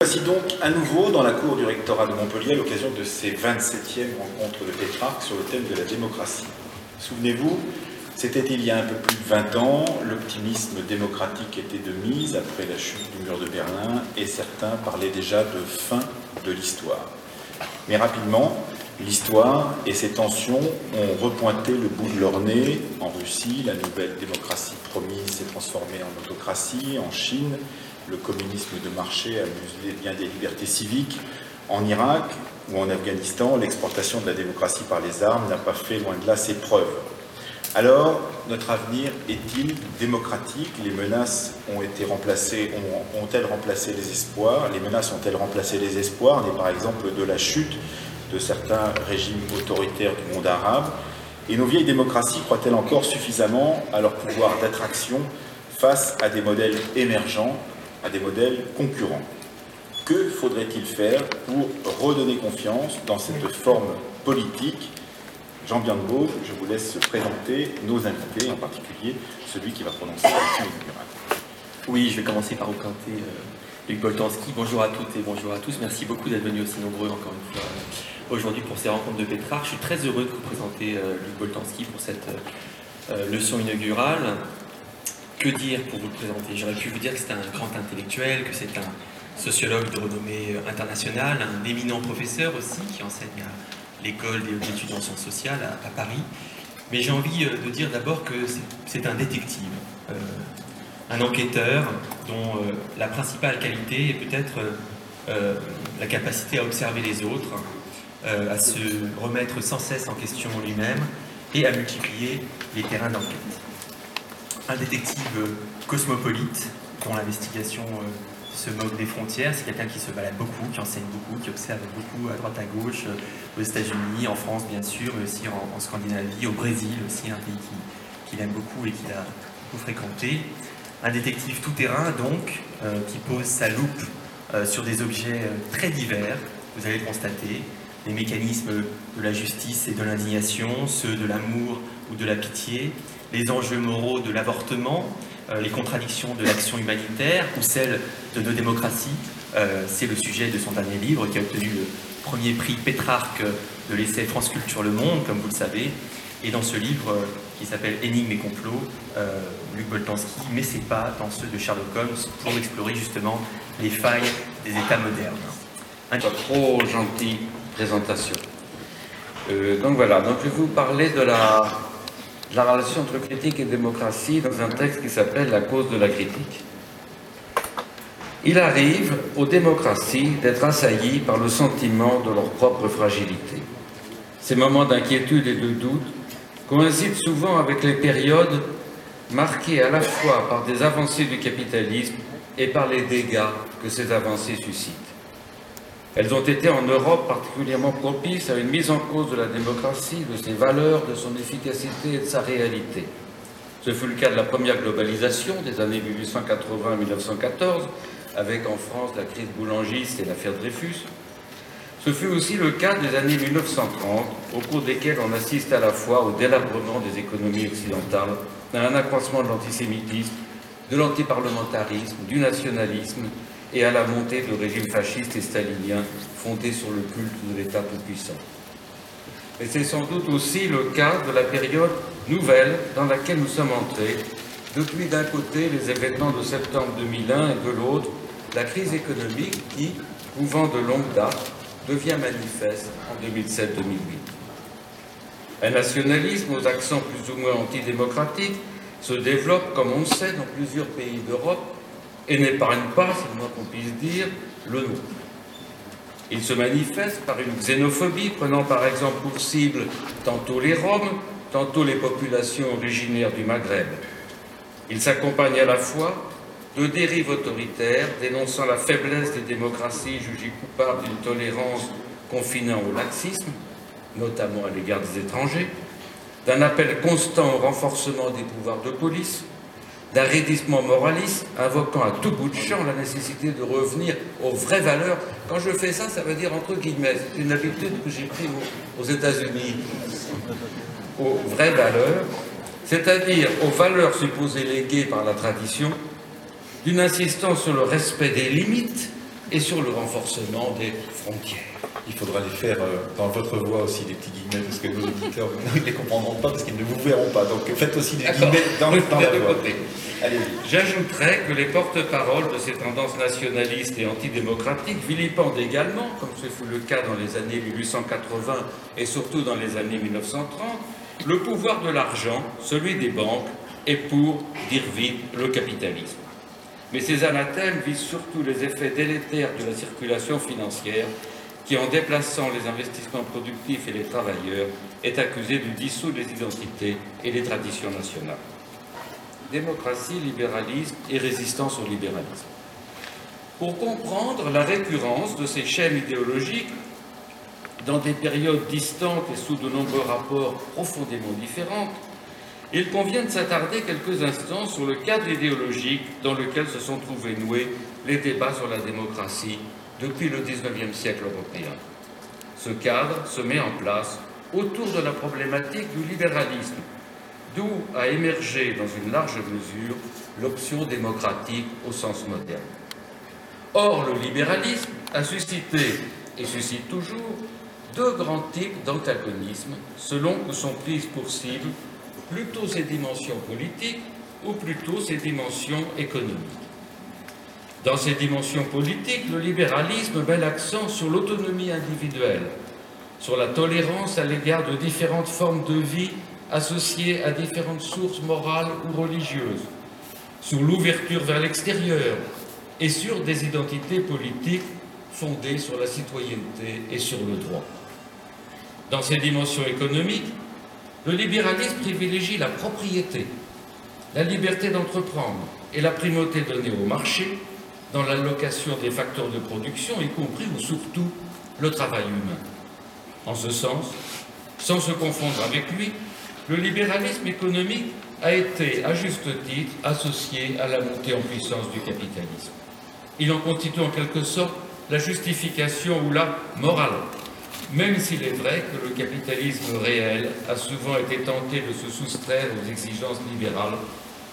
Voici donc à nouveau dans la cour du rectorat de Montpellier à l'occasion de ces 27e rencontres de Pétrarque sur le thème de la démocratie. Souvenez-vous, c'était il y a un peu plus de 20 ans, l'optimisme démocratique était de mise après la chute du mur de Berlin et certains parlaient déjà de fin de l'histoire. Mais rapidement, l'histoire et ses tensions ont repointé le bout de leur nez. En La nouvelle démocratie promise s'est transformée en autocratie. En Chine, le communisme de marché a muselé bien des libertés civiques. En Irak ou en Afghanistan, l'exportation de la démocratie par les armes n'a pas fait loin de là ses preuves. Alors, notre avenir est-il démocratique? Les menaces ont été remplacées, ont-elles remplacé les espoirs? Les menaces ont-elles remplacé les espoirs? On est par exemple de la chute de certains régimes autoritaires du monde arabe. Et nos vieilles démocraties croient-elles encore suffisamment à leur pouvoir d'attraction face à des modèles émergents, à des modèles concurrents? Que faudrait-il faire pour redonner confiance dans cette forme politique? Jean Bianco, je vous laisse présenter nos invités, en particulier celui qui va prononcer la leçon inaugurale. Oui, je vais commencer par vous présenter euh, Luc Boltanski. Bonjour à toutes et bonjour à tous. Merci beaucoup d'être venus aussi nombreux encore une fois aujourd'hui pour ces rencontres de Pétrarque. Je suis très heureux de vous présenter euh, Luc Boltanski pour cette leçon inaugurale. Que dire pour vous le présenter? J'aurais pu vous dire que c'est un grand intellectuel, que c'est un sociologue de renommée internationale, un éminent professeur aussi qui enseigne à l'école des études en sciences sociales à, Paris. Mais j'ai envie euh, de dire d'abord que c'est un détective, euh, un enquêteur dont euh, la principale qualité est peut-être la capacité à observer les autres, à se remettre sans cesse en question lui-même et à multiplier les terrains d'enquête. Un détective cosmopolite dont l'investigation se moque des frontières. C'est quelqu'un qui se balade beaucoup, qui enseigne beaucoup, qui observe beaucoup à droite à gauche, euh, aux États-Unis, en France bien sûr, mais aussi en, Scandinavie, au Brésil aussi, un pays qu'il aime beaucoup et qu'il a beaucoup fréquenté. Un détective tout-terrain donc, euh, qui pose sa loupe euh, sur des objets très divers, vous allez le constater, les mécanismes de la justice et de l'indignation, ceux de l'amour ou de la pitié, les enjeux moraux de l'avortement, euh, les contradictions de l'action humanitaire ou celles de nos démocraties. Euh, c'est le sujet de son dernier livre qui a obtenu le premier prix Pétrarque de l'essai France Culture Le Monde, comme vous le savez. Et dans ce livre euh, qui s'appelle Énigmes et complots, Luc Boltanski met ses pas dans ceux de Sherlock Holmes pour explorer justement les failles des États modernes. Un... trop gentille présentation. donc voilà, je vais vous parler de la relation entre critique et démocratie dans un texte qui s'appelle La cause de la critique. Il arrive aux démocraties d'être assaillies par le sentiment de leur propre fragilité. Ces moments d'inquiétude et de doute coïncident souvent avec les périodes marquées à la fois par des avancées du capitalisme et par les dégâts que ces avancées suscitent. Elles ont été en Europe particulièrement propices à une mise en cause de la démocratie, de ses valeurs, de son efficacité et de sa réalité. Ce fut le cas de la première globalisation des années 1880-1914, avec en France la crise boulangiste et l'affaire Dreyfus. Ce fut aussi le cas des années 1930, au cours desquelles on assiste à la fois au délabrement des économies occidentales, à un accroissement de l'antisémitisme, de l'antiparlementarisme, du nationalisme et à la montée de régimes fascistes et staliniens fondés sur le culte de l'État tout-puissant. Et c'est sans doute aussi le cas de la période nouvelle dans laquelle nous sommes entrés, depuis d'un côté les événements de septembre 2001 et de l'autre la crise économique qui, couvant de longue date, devient manifeste en 2007-2008. Un nationalisme aux accents plus ou moins antidémocratiques se développe, comme on le sait, dans plusieurs pays d'Europe et n'épargne pas, c'est le moins qu'on puisse dire, le nôtre. Il se manifeste par une xénophobie prenant par exemple pour cible tantôt les Roms, tantôt les populations originaires du Maghreb. Il s'accompagne à la fois de dérives autoritaires dénonçant la faiblesse des démocraties jugées coupables d'une tolérance confinant au laxisme, notamment à l'égard des étrangers, d'un appel constant au renforcement des pouvoirs de police, d'un raidissement moraliste, invoquant à tout bout de champ la nécessité de revenir aux vraies valeurs. Quand je fais ça, ça veut dire entre guillemets, c'est une habitude que j'ai prise aux, États-Unis, aux vraies valeurs, c'est-à-dire aux valeurs supposées léguées par la tradition, d'une insistance sur le respect des limites et sur le renforcement des frontières. Il faudra les faire euh, dans votre voix aussi, les petits guillemets, parce que nos auditeurs ne les comprendront pas parce qu'ils ne vous verront pas. Donc faites aussi des guillemets dans, dans la voix. J'ajouterais que les porte-paroles de ces tendances nationalistes et antidémocratiques vilipendent également, comme ce fut le cas dans les années 1880 et surtout dans les années 1930, le pouvoir de l'argent, celui des banques, et pour dire vite le capitalisme. Mais ces anathèmes visent surtout les effets délétères de la circulation financière qui, en déplaçant les investissements productifs et les travailleurs, est accusé de dissoudre les identités et les traditions nationales. Démocratie, libéralisme et résistance au libéralisme. Pour comprendre la récurrence de ces chaînes idéologiques dans des périodes distantes et sous de nombreux rapports profondément différents, il convient de s'attarder quelques instants sur le cadre idéologique dans lequel se sont trouvés noués les débats sur la démocratie depuis le XIXe siècle européen. Ce cadre se met en place autour de la problématique du libéralisme, d'où a émergé dans une large mesure l'option démocratique au sens moderne. Or, le libéralisme a suscité, et suscite toujours, deux grands types d'antagonisme selon que sont prises pour cible plutôt ses dimensions politiques ou plutôt ses dimensions économiques. Dans ces dimensions politiques, le libéralisme met l'accent sur l'autonomie individuelle, sur la tolérance à l'égard de différentes formes de vie associées à différentes sources morales ou religieuses, sur l'ouverture vers l'extérieur et sur des identités politiques fondées sur la citoyenneté et sur le droit. Dans ces dimensions économiques, le libéralisme privilégie la propriété, la liberté d'entreprendre et la primauté donnée au marché dans l'allocation des facteurs de production, y compris ou surtout le travail humain. En ce sens, sans se confondre avec lui, le libéralisme économique a été, à juste titre, associé à la montée en puissance du capitalisme. Il en constitue en quelque sorte la justification ou la morale même s'il est vrai que le capitalisme réel a souvent été tenté de se soustraire aux exigences libérales,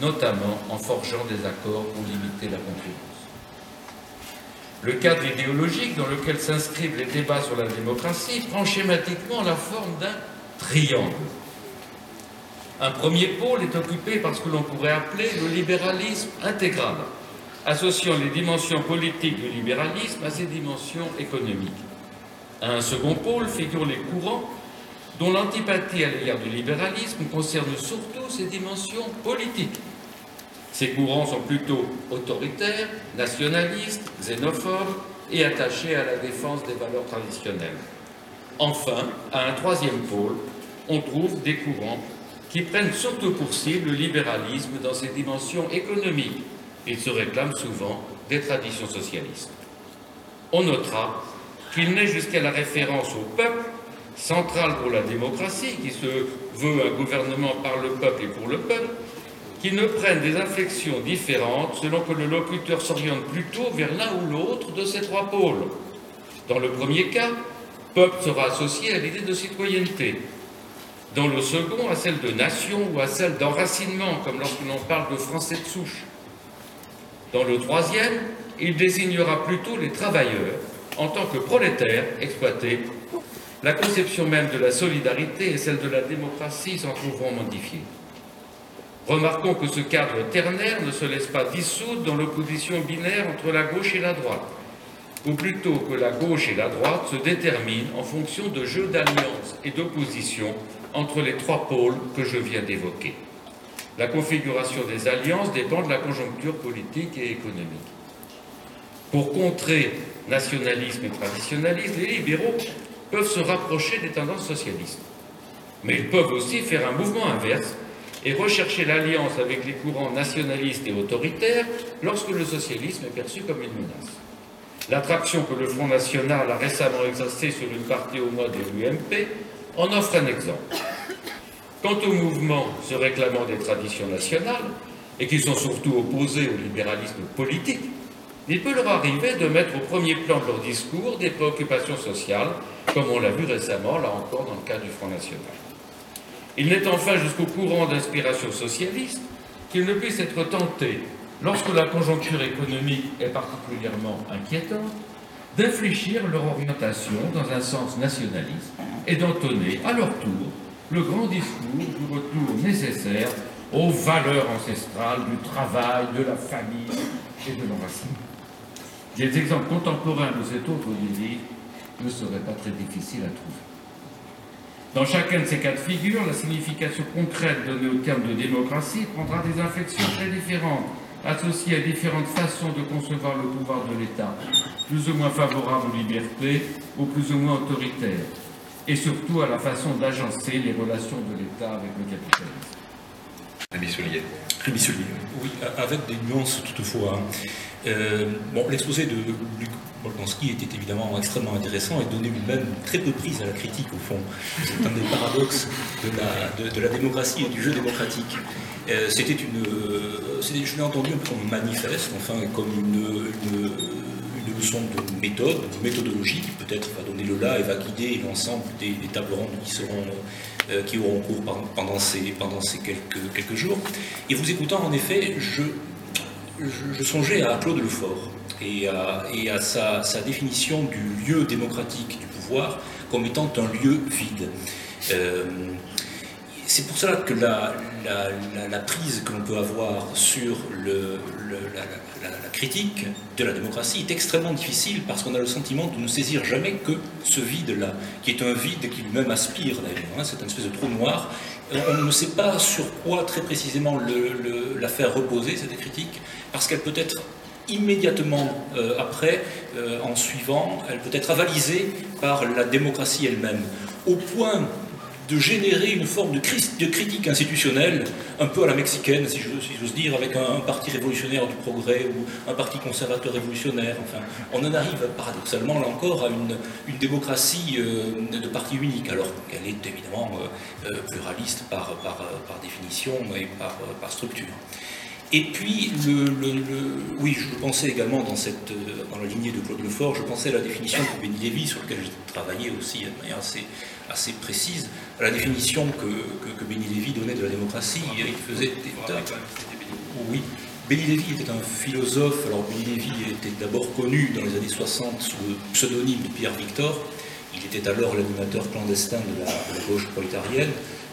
notamment en forgeant des accords pour limiter la concurrence. Le cadre idéologique dans lequel s'inscrivent les débats sur la démocratie prend schématiquement la forme d'un triangle. Un premier pôle est occupé par ce que l'on pourrait appeler le libéralisme intégral, associant les dimensions politiques du libéralisme à ses dimensions économiques. À un second pôle figurent les courants dont l'antipathie à l'égard du libéralisme concerne surtout ses dimensions politiques. Ces courants sont plutôt autoritaires, nationalistes, xénophobes et attachés à la défense des valeurs traditionnelles. Enfin, à un troisième pôle, on trouve des courants qui prennent surtout pour cible le libéralisme dans ses dimensions économiques. Ils se réclament souvent des traditions socialistes. On notera qu'il n'est jusqu'à la référence au peuple, central pour la démocratie, qui se veut un gouvernement par le peuple et pour le peuple, qui ne prennent des inflexions différentes selon que le locuteur s'oriente plutôt vers l'un ou l'autre de ces trois pôles. Dans le premier cas, peuple sera associé à l'idée de citoyenneté. Dans le second, à celle de nation ou à celle d'enracinement, comme lorsque l'on parle de français de souche. Dans le troisième, il désignera plutôt les travailleurs, en tant que prolétaires exploités, la conception même de la solidarité et celle de la démocratie s'en trouveront modifiées. Remarquons que ce cadre ternaire ne se laisse pas dissoudre dans l'opposition binaire entre la gauche et la droite, ou plutôt que la gauche et la droite se déterminent en fonction de jeux d'alliance et d'opposition entre les trois pôles que je viens d'évoquer. La configuration des alliances dépend de la conjoncture politique et économique. Pour contrer nationalisme et traditionnalisme, les libéraux peuvent se rapprocher des tendances socialistes. Mais ils peuvent aussi faire un mouvement inverse et rechercher l'alliance avec les courants nationalistes et autoritaires lorsque le socialisme est perçu comme une menace. L'attraction que le Front National a récemment exercée sur une partie au mois de l'UMP en offre un exemple. Quant aux mouvements se réclamant des traditions nationales, et qui sont surtout opposés au libéralisme politique, il peut leur arriver de mettre au premier plan de leur discours des préoccupations sociales, comme on l'a vu récemment, là encore, dans le cas du Front National. Il n'est enfin jusqu'au courant d'inspiration socialiste qu'il ne puisse être tenté lorsque la conjoncture économique est particulièrement inquiétante, d'infléchir leur orientation dans un sens nationaliste et d'entonner à leur tour le grand discours du retour nécessaire aux valeurs ancestrales du travail, de la famille et de l'enracinement. Des exemples contemporains de cet autre désir ne seraient pas très difficiles à trouver. Dans chacun de ces cas de figure, la signification concrète donnée au terme de démocratie prendra des inflexions très différentes, associées à différentes façons de concevoir le pouvoir de l'État, plus ou moins favorables aux libertés ou plus ou moins autoritaires, et surtout à la façon d'agencer les relations de l'État avec le capitalisme. Rémi Soulier. Oui, avec des nuances toutefois. Euh, bon, l'exposé de Luc Boltanski était évidemment extrêmement intéressant et donnait lui-même très peu prise à la critique au fond. C'est un des paradoxes de la, démocratie et du jeu démocratique. Euh, c'était une, euh, je l'ai entendu un peu comme manifeste, enfin comme une, leçon de méthode, de méthodologie qui peut-être va donner le là et va guider l'ensemble des, tables rondes qui seront qui auront cours pendant ces, pendant ces quelques, quelques jours. Et vous écoutant, en effet, je, songeais à Claude Lefort et à, et à sa, définition du lieu démocratique du pouvoir comme étant un lieu vide. Euh, c'est pour cela que la, prise que l'on peut avoir sur la, critique de la démocratie est extrêmement difficile parce qu'on a le sentiment de ne saisir jamais que ce vide-là, qui est un vide qui lui-même aspire d'ailleurs, hein, c'est une espèce de trou noir. Euh, on ne sait pas sur quoi très précisément la faire reposer, cette critique, parce qu'elle peut être immédiatement euh, après, euh, en suivant, elle peut être avalisée par la démocratie elle-même, au point de générer une forme de, critique institutionnelle, un peu à la mexicaine, si j'ose dire, avec un, parti révolutionnaire du progrès ou un parti conservateur révolutionnaire. Enfin, on en arrive paradoxalement, là encore, à une, démocratie euh, de parti unique, alors qu'elle est évidemment euh, euh, pluraliste par, définition et par, structure. Et puis, oui, je pensais également dans, cette, dans la lignée de Claude Lefort, je pensais à la définition de Benny Lévy, sur laquelle j'ai travaillé aussi de manière assez, assez précise, à la définition que, que, Benny Lévy donnait de la démocratie. Il faisait Oui. Benny Lévy était un philosophe. Alors, Benny Lévy était d'abord connu dans les années 60 sous le pseudonyme de Pierre Victor. Il était alors l'animateur clandestin de la, gauche prolétarienne,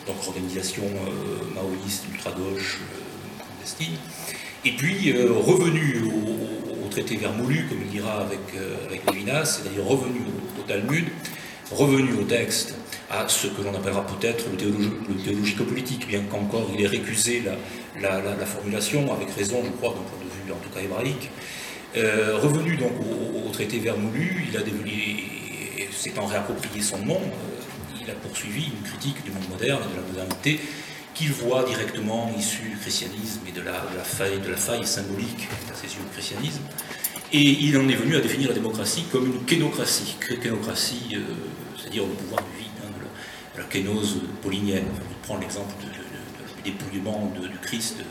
donc organisation euh, maoïste, ultra-gauche, euh, Et puis, euh, revenu au, traité vermoulu, comme il dira avec, avec Lévinas, c'est d'ailleurs revenu au Talmud, revenu au texte à ce que l'on appellera peut-être le, théologico-politique, bien qu'encore il ait récusé la, la, formulation, avec raison, je crois, d'un point de vue en tout cas hébraïque. Euh, revenu donc au, traité vermoulu, il a s'étant réapproprié son nom, euh, il a poursuivi une critique du monde moderne de la modernité qu'il voit directement issue du christianisme et de la, faille, de la faille symbolique à ses yeux du christianisme. Et il en est venu à définir la démocratie comme une kénocratie, kénocratie, euh, c'est-à-dire le pouvoir du vide, hein, de, la, kénose paulinienne. Enfin, prend l'exemple du dépouillement du Christ euh,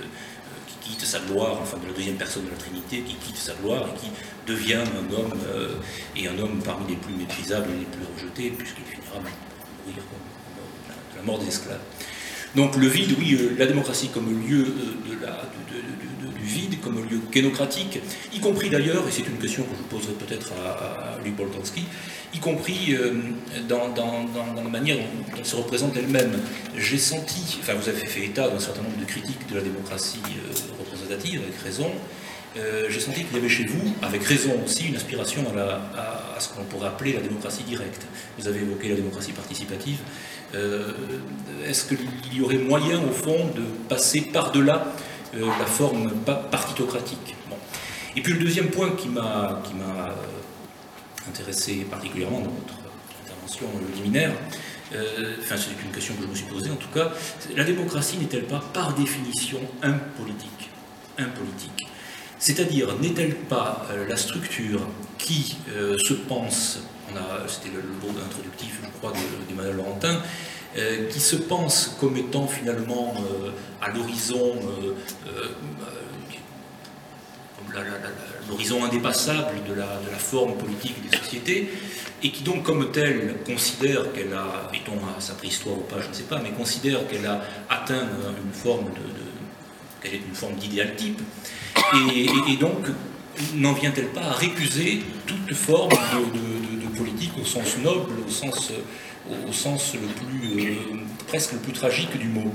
qui quitte sa gloire, enfin de la deuxième personne de la Trinité, qui quitte sa gloire et qui devient un homme, euh, et un homme parmi les plus méprisables et les plus rejetés, puisqu'il finira par mourir de la mort des esclaves. Donc le vide, oui, la démocratie comme lieu de la, vide comme lieu kénocratique, y compris d'ailleurs, et c'est une question que je poserai peut-être à, Luc Boltanski, y compris euh, dans, la manière dont elle se représente elle-même. J'ai senti, enfin vous avez fait état d'un certain nombre de critiques de la démocratie euh, représentative, avec raison, euh, j'ai senti qu'il y avait chez vous, avec raison aussi, une aspiration à, ce qu'on pourrait appeler la démocratie directe. Vous avez évoqué la démocratie participative. Est-ce qu'il y aurait moyen, au fond, de passer par-delà euh, la forme partitocratique? Et puis le deuxième point qui m'a euh, intéressé particulièrement dans votre intervention liminaire, euh, enfin c'est une question que je me suis posée en tout cas, la démocratie n'est-elle pas par définition impolitique Impolitique. C'est-à-dire, n'est-elle pas la structure qui se pense, c'était le, mot introductif, je crois, d'Emmanuel Laurentin, euh, qui se pense comme étant finalement euh, à l'horizon euh, l'horizon indépassable de la, de la, forme politique des sociétés, et qui donc comme telle considère qu'elle a, mettons à sa préhistoire ou pas, je ne sais pas, mais considère qu'elle a atteint une forme de, qu'elle est une forme d'idéal type, et, donc, n'en vient-elle pas à récuser toute forme de, politique au sens noble, au sens, le plus, presque le plus tragique du mot